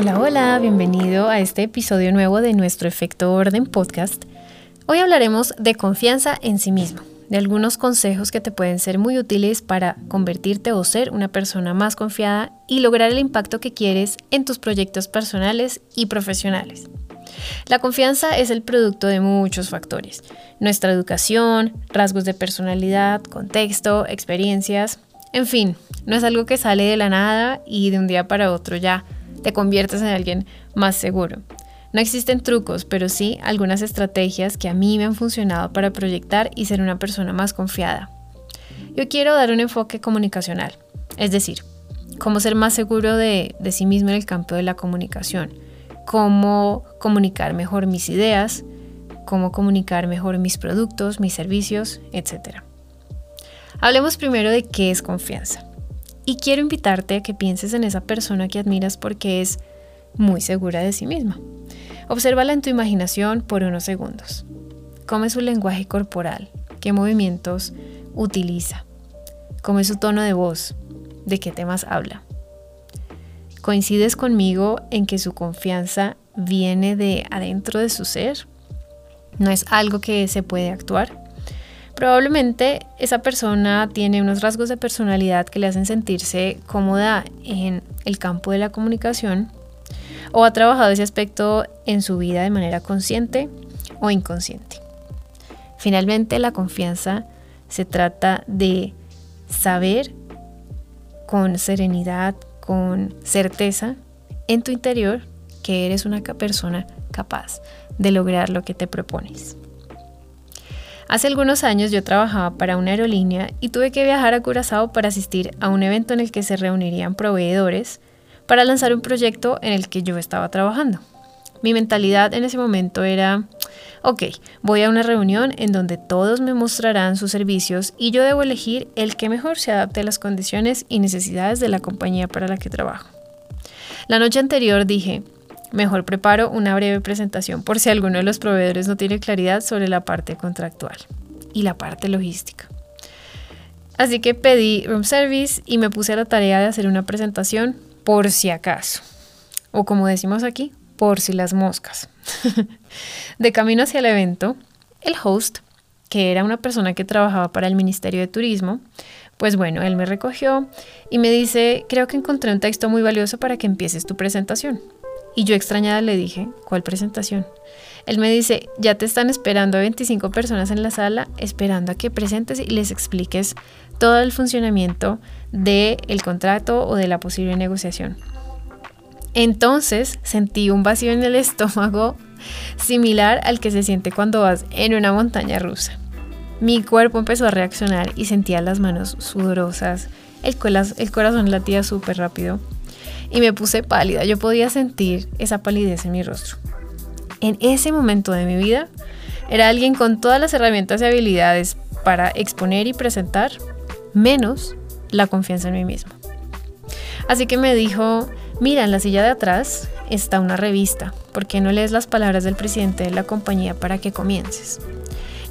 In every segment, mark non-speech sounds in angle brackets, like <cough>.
Hola, hola, bienvenido a este episodio nuevo de nuestro Efecto Orden podcast. Hoy hablaremos de confianza en sí mismo, de algunos consejos que te pueden ser muy útiles para convertirte o ser una persona más confiada y lograr el impacto que quieres en tus proyectos personales y profesionales. La confianza es el producto de muchos factores. Nuestra educación, rasgos de personalidad, contexto, experiencias, en fin, no es algo que sale de la nada y de un día para otro ya te conviertes en alguien más seguro. No existen trucos, pero sí algunas estrategias que a mí me han funcionado para proyectar y ser una persona más confiada. Yo quiero dar un enfoque comunicacional, es decir, cómo ser más seguro de, de sí mismo en el campo de la comunicación, cómo comunicar mejor mis ideas, cómo comunicar mejor mis productos, mis servicios, etc. Hablemos primero de qué es confianza. Y quiero invitarte a que pienses en esa persona que admiras porque es muy segura de sí misma. Obsérvala en tu imaginación por unos segundos. ¿Cómo es su lenguaje corporal? ¿Qué movimientos utiliza? ¿Cómo es su tono de voz? ¿De qué temas habla? ¿Coincides conmigo en que su confianza viene de adentro de su ser? No es algo que se puede actuar. Probablemente esa persona tiene unos rasgos de personalidad que le hacen sentirse cómoda en el campo de la comunicación o ha trabajado ese aspecto en su vida de manera consciente o inconsciente. Finalmente, la confianza se trata de saber con serenidad, con certeza en tu interior que eres una persona capaz de lograr lo que te propones. Hace algunos años yo trabajaba para una aerolínea y tuve que viajar a Curazao para asistir a un evento en el que se reunirían proveedores para lanzar un proyecto en el que yo estaba trabajando. Mi mentalidad en ese momento era, ok, voy a una reunión en donde todos me mostrarán sus servicios y yo debo elegir el que mejor se adapte a las condiciones y necesidades de la compañía para la que trabajo. La noche anterior dije, Mejor preparo una breve presentación por si alguno de los proveedores no tiene claridad sobre la parte contractual y la parte logística. Así que pedí room service y me puse a la tarea de hacer una presentación por si acaso. O como decimos aquí, por si las moscas. <laughs> de camino hacia el evento, el host, que era una persona que trabajaba para el Ministerio de Turismo, pues bueno, él me recogió y me dice, creo que encontré un texto muy valioso para que empieces tu presentación. Y yo extrañada le dije, ¿cuál presentación? Él me dice, ya te están esperando 25 personas en la sala, esperando a que presentes y les expliques todo el funcionamiento del contrato o de la posible negociación. Entonces sentí un vacío en el <laughs> estómago similar al que se siente cuando vas en una montaña rusa. Mi cuerpo empezó a reaccionar y sentía las manos sudorosas, el, el corazón latía súper rápido y me puse pálida. Yo podía sentir esa palidez en mi rostro. En ese momento de mi vida, era alguien con todas las herramientas y habilidades para exponer y presentar, menos la confianza en mí mismo. Así que me dijo, mira, en la silla de atrás está una revista, ¿por qué no lees las palabras del presidente de la compañía para que comiences?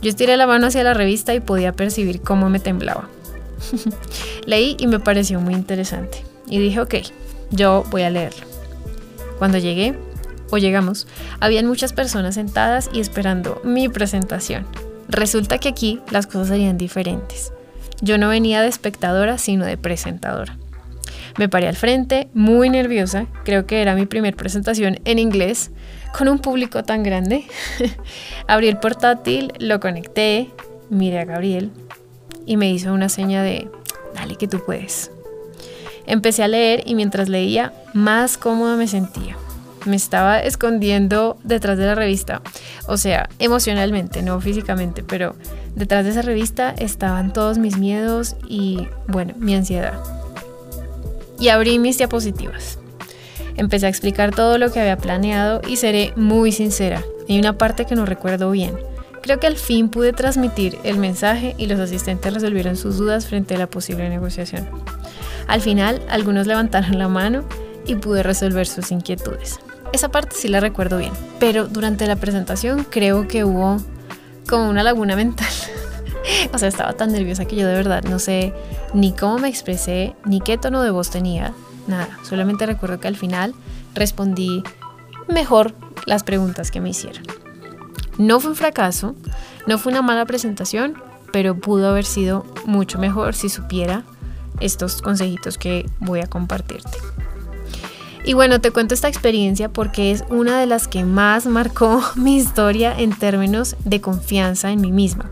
Yo estiré la mano hacia la revista y podía percibir cómo me temblaba. <laughs> Leí y me pareció muy interesante. Y dije, ok, yo voy a leerlo. Cuando llegué, o llegamos, habían muchas personas sentadas y esperando mi presentación. Resulta que aquí las cosas serían diferentes. Yo no venía de espectadora, sino de presentadora. Me paré al frente, muy nerviosa, creo que era mi primera presentación en inglés, con un público tan grande. <laughs> Abrí el portátil, lo conecté, miré a Gabriel y me hizo una seña de, dale que tú puedes. Empecé a leer y mientras leía, más cómoda me sentía. Me estaba escondiendo detrás de la revista, o sea, emocionalmente, no físicamente, pero detrás de esa revista estaban todos mis miedos y, bueno, mi ansiedad. Y abrí mis diapositivas. Empecé a explicar todo lo que había planeado y seré muy sincera. Hay una parte que no recuerdo bien. Creo que al fin pude transmitir el mensaje y los asistentes resolvieron sus dudas frente a la posible negociación. Al final, algunos levantaron la mano y pude resolver sus inquietudes. Esa parte sí la recuerdo bien, pero durante la presentación creo que hubo como una laguna mental. <laughs> o sea, estaba tan nerviosa que yo de verdad no sé ni cómo me expresé, ni qué tono de voz tenía, nada, solamente recuerdo que al final respondí mejor las preguntas que me hicieron. No fue un fracaso, no fue una mala presentación, pero pudo haber sido mucho mejor si supiera estos consejitos que voy a compartirte. Y bueno, te cuento esta experiencia porque es una de las que más marcó <laughs> mi historia en términos de confianza en mí misma.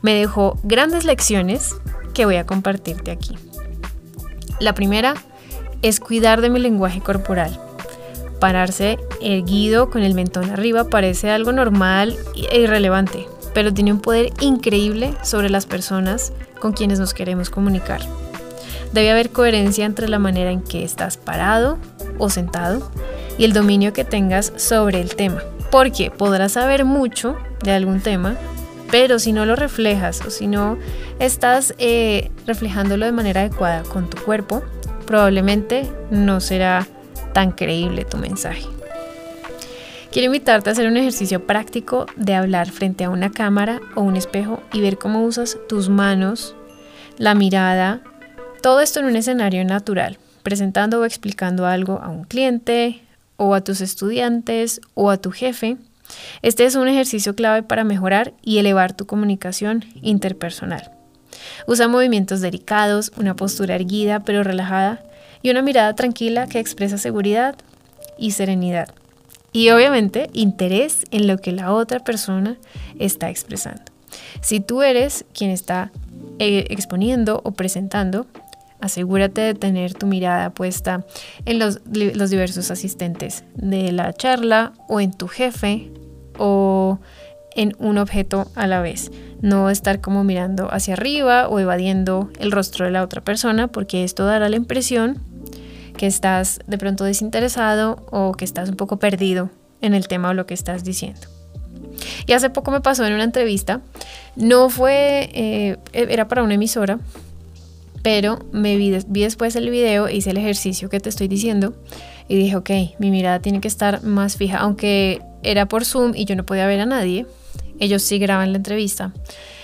Me dejó grandes lecciones que voy a compartirte aquí. La primera es cuidar de mi lenguaje corporal. Pararse erguido con el mentón arriba parece algo normal e irrelevante, pero tiene un poder increíble sobre las personas con quienes nos queremos comunicar. Debe haber coherencia entre la manera en que estás parado o sentado y el dominio que tengas sobre el tema, porque podrás saber mucho de algún tema, pero si no lo reflejas o si no estás eh, reflejándolo de manera adecuada con tu cuerpo, probablemente no será tan creíble tu mensaje. Quiero invitarte a hacer un ejercicio práctico de hablar frente a una cámara o un espejo y ver cómo usas tus manos, la mirada, todo esto en un escenario natural, presentando o explicando algo a un cliente o a tus estudiantes o a tu jefe. Este es un ejercicio clave para mejorar y elevar tu comunicación interpersonal. Usa movimientos delicados, una postura erguida pero relajada y una mirada tranquila que expresa seguridad y serenidad y obviamente interés en lo que la otra persona está expresando. Si tú eres quien está eh, exponiendo o presentando, asegúrate de tener tu mirada puesta en los, los diversos asistentes de la charla o en tu jefe o en un objeto a la vez. No estar como mirando hacia arriba o evadiendo el rostro de la otra persona porque esto dará la impresión que estás de pronto desinteresado o que estás un poco perdido en el tema o lo que estás diciendo. Y hace poco me pasó en una entrevista, no fue, eh, era para una emisora, pero me vi, después el video, hice el ejercicio que te estoy diciendo y dije, ok, mi mirada tiene que estar más fija, aunque era por Zoom y yo no podía ver a nadie, ellos sí graban la entrevista.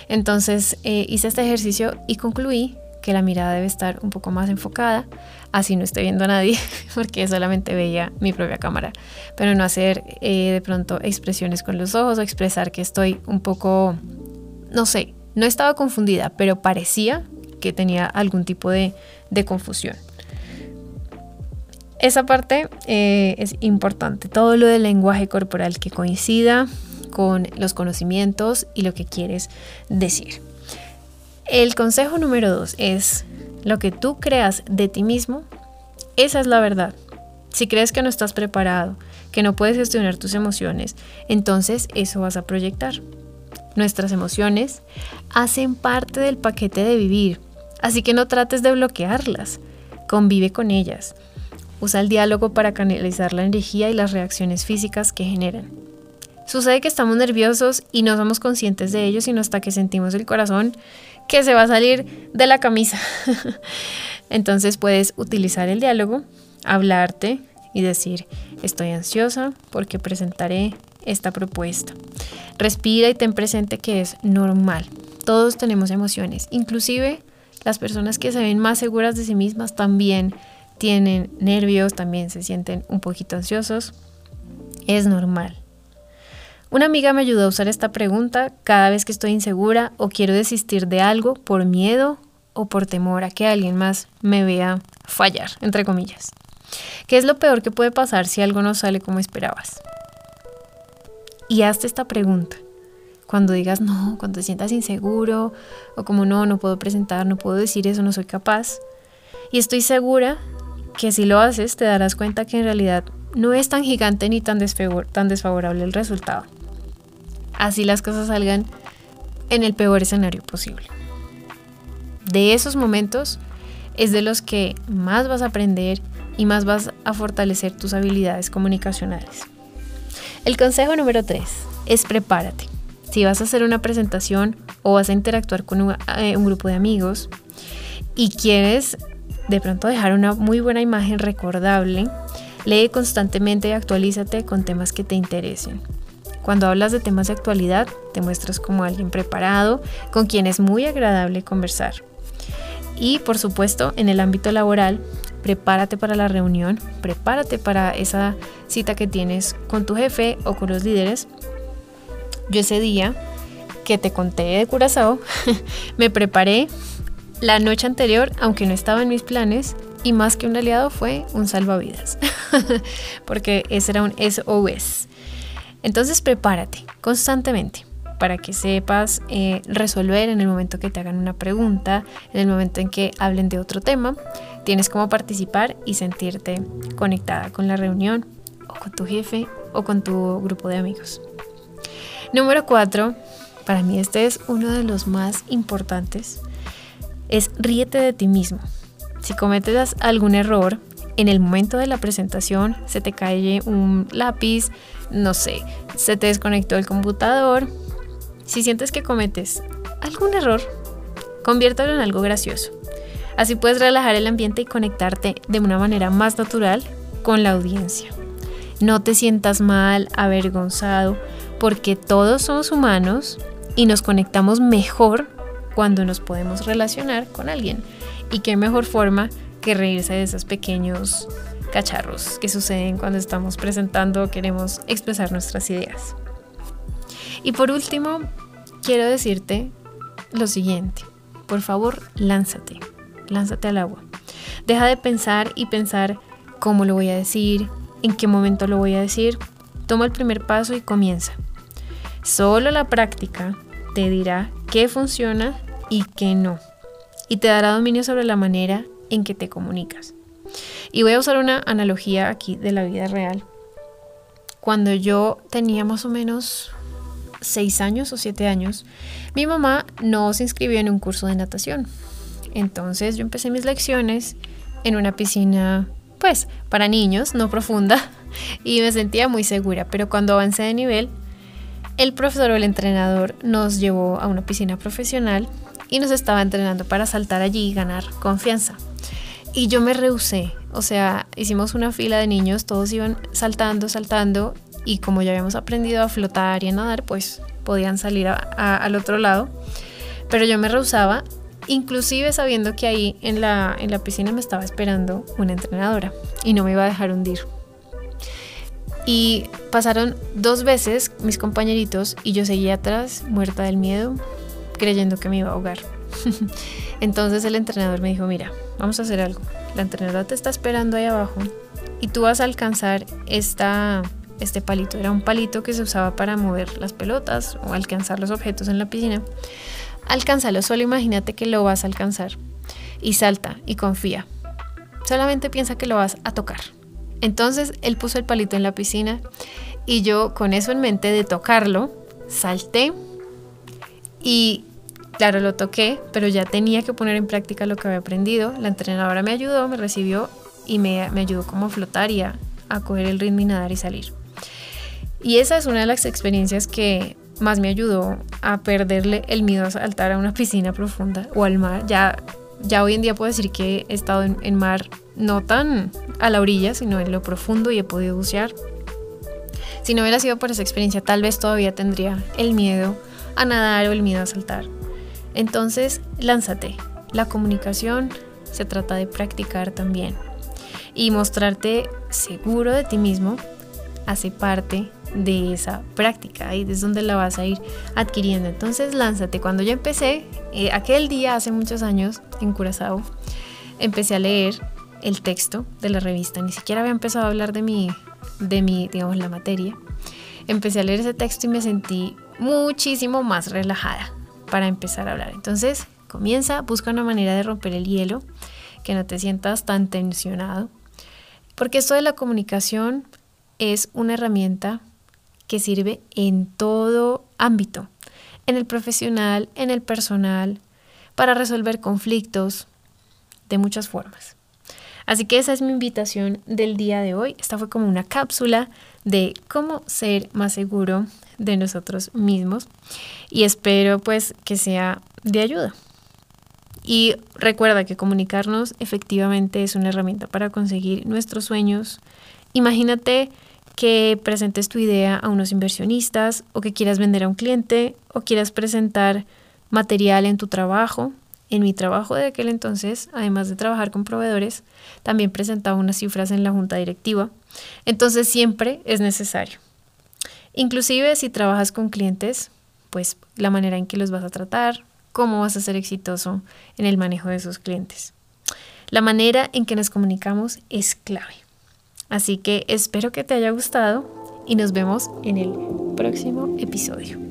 Entonces eh, hice este ejercicio y concluí que la mirada debe estar un poco más enfocada, así no estoy viendo a nadie, <laughs> porque solamente veía mi propia cámara, pero no hacer eh, de pronto expresiones con los ojos o expresar que estoy un poco, no sé, no estaba confundida, pero parecía que tenía algún tipo de, confusión. Esa parte eh, es importante, todo lo del lenguaje corporal que coincida con los conocimientos y lo que quieres decir. El consejo número dos es lo que tú creas de ti mismo, esa es la verdad. Si crees que no estás preparado, que no puedes gestionar tus emociones, entonces eso vas a proyectar. Nuestras emociones hacen parte del paquete de vivir, así que no trates de bloquearlas, convive con ellas. Usa el diálogo para canalizar la energía y las reacciones físicas que generan. Sucede que estamos nerviosos y no somos conscientes de ello sino hasta que sentimos el corazón que se va a salir de la camisa. <laughs> Entonces puedes utilizar el diálogo, hablarte y decir, estoy ansiosa porque presentaré esta propuesta. Respira y ten presente que es normal. Todos tenemos emociones, inclusive las personas que se ven más seguras de sí mismas también tienen nervios, también se sienten un poquito ansiosos. Es normal. Una amiga me ayudó a usar esta pregunta cada vez que estoy insegura o quiero desistir de algo por miedo o por temor a que alguien más me vea fallar, entre comillas. ¿Qué es lo peor que puede pasar si algo no sale como esperabas? Y hazte esta pregunta. Cuando digas no, cuando te sientas inseguro o como no, no puedo presentar, no puedo decir eso, no soy capaz. Y estoy segura que si lo haces te darás cuenta que en realidad no es tan gigante ni tan, desfavorable el resultado así las cosas salgan en el peor escenario posible. De esos momentos es de los que más vas a aprender y más vas a fortalecer tus habilidades comunicacionales. El consejo número 3 es prepárate. Si vas a hacer una presentación o vas a interactuar con un, eh, un grupo de amigos y quieres de pronto dejar una muy buena imagen recordable, lee constantemente y actualízate con temas que te interesen. Cuando hablas de temas de actualidad, te muestras como alguien preparado, con quien es muy agradable conversar. Y por supuesto, en el ámbito laboral, prepárate para la reunión, prepárate para esa cita que tienes con tu jefe o con los líderes. Yo ese día que te conté de Curazao, <laughs> me preparé la noche anterior, aunque no estaba en mis planes, y más que un aliado fue un salvavidas, <laughs> porque ese era un SOS. Entonces prepárate constantemente para que sepas eh, resolver en el momento que te hagan una pregunta, en el momento en que hablen de otro tema. Tienes como participar y sentirte conectada con la reunión o con tu jefe o con tu grupo de amigos. Número cuatro, para mí este es uno de los más importantes, es ríete de ti mismo. Si cometes algún error, en el momento de la presentación se te cae un lápiz, no sé, se te desconectó el computador. Si sientes que cometes algún error, conviértelo en algo gracioso. Así puedes relajar el ambiente y conectarte de una manera más natural con la audiencia. No te sientas mal, avergonzado, porque todos somos humanos y nos conectamos mejor cuando nos podemos relacionar con alguien. Y qué mejor forma que reírse de esos pequeños cacharros que suceden cuando estamos presentando o queremos expresar nuestras ideas. Y por último, quiero decirte lo siguiente. Por favor, lánzate. Lánzate al agua. Deja de pensar y pensar cómo lo voy a decir, en qué momento lo voy a decir. Toma el primer paso y comienza. Solo la práctica te dirá qué funciona y qué no. Y te dará dominio sobre la manera en que te comunicas. Y voy a usar una analogía aquí de la vida real. Cuando yo tenía más o menos 6 años o 7 años, mi mamá no se inscribió en un curso de natación. Entonces yo empecé mis lecciones en una piscina, pues, para niños, no profunda, <laughs> y me sentía muy segura. Pero cuando avancé de nivel, el profesor o el entrenador nos llevó a una piscina profesional y nos estaba entrenando para saltar allí y ganar confianza. Y yo me rehusé, o sea, hicimos una fila de niños, todos iban saltando, saltando y como ya habíamos aprendido a flotar y a nadar, pues podían salir al otro lado. Pero yo me rehusaba, inclusive sabiendo que ahí en la, en la piscina me estaba esperando una entrenadora y no me iba a dejar hundir. Y pasaron dos veces mis compañeritos y yo seguía atrás, muerta del miedo, creyendo que me iba a ahogar. <laughs> Entonces el entrenador me dijo, mira, vamos a hacer algo. La entrenadora te está esperando ahí abajo y tú vas a alcanzar esta, este palito. Era un palito que se usaba para mover las pelotas o alcanzar los objetos en la piscina. Alcánzalo, solo imagínate que lo vas a alcanzar. Y salta y confía. Solamente piensa que lo vas a tocar. Entonces él puso el palito en la piscina y yo con eso en mente de tocarlo, salté y claro, lo toqué, pero ya tenía que poner en práctica lo que había aprendido. La entrenadora me ayudó, me recibió y me, ayudó como a flotar y a, a coger el ritmo y nadar y salir. Y esa es una de las experiencias que más me ayudó a perderle el miedo a saltar a una piscina profunda o al mar. Ya, ya hoy en día puedo decir que he estado en, en mar no tan a la orilla, sino en lo profundo y he podido bucear. Si no hubiera sido por esa experiencia, tal vez todavía tendría el miedo a nadar o el miedo a saltar. Entonces, lánzate. La comunicación se trata de practicar también. Y mostrarte seguro de ti mismo hace parte de esa práctica y es donde la vas a ir adquiriendo. Entonces, lánzate. Cuando yo empecé, eh, aquel día hace muchos años en Curazao, empecé a leer el texto de la revista, ni siquiera había empezado a hablar de mi, de mi, digamos, la materia. Empecé a leer ese texto y me sentí muchísimo más relajada para empezar a hablar. Entonces, comienza, busca una manera de romper el hielo, que no te sientas tan tensionado, porque esto de la comunicación es una herramienta que sirve en todo ámbito, en el profesional, en el personal, para resolver conflictos de muchas formas. Así que esa es mi invitación del día de hoy. Esta fue como una cápsula de cómo ser más seguro de nosotros mismos y espero pues que sea de ayuda. Y recuerda que comunicarnos efectivamente es una herramienta para conseguir nuestros sueños. Imagínate que presentes tu idea a unos inversionistas o que quieras vender a un cliente o quieras presentar material en tu trabajo En mi trabajo de aquel entonces, además de trabajar con proveedores, también presentaba unas cifras en la junta directiva. Entonces siempre es necesario. Inclusive si trabajas con clientes, pues la manera en que los vas a tratar, cómo vas a ser exitoso en el manejo de esos clientes. La manera en que nos comunicamos es clave. Así que espero que te haya gustado y nos vemos en el próximo episodio.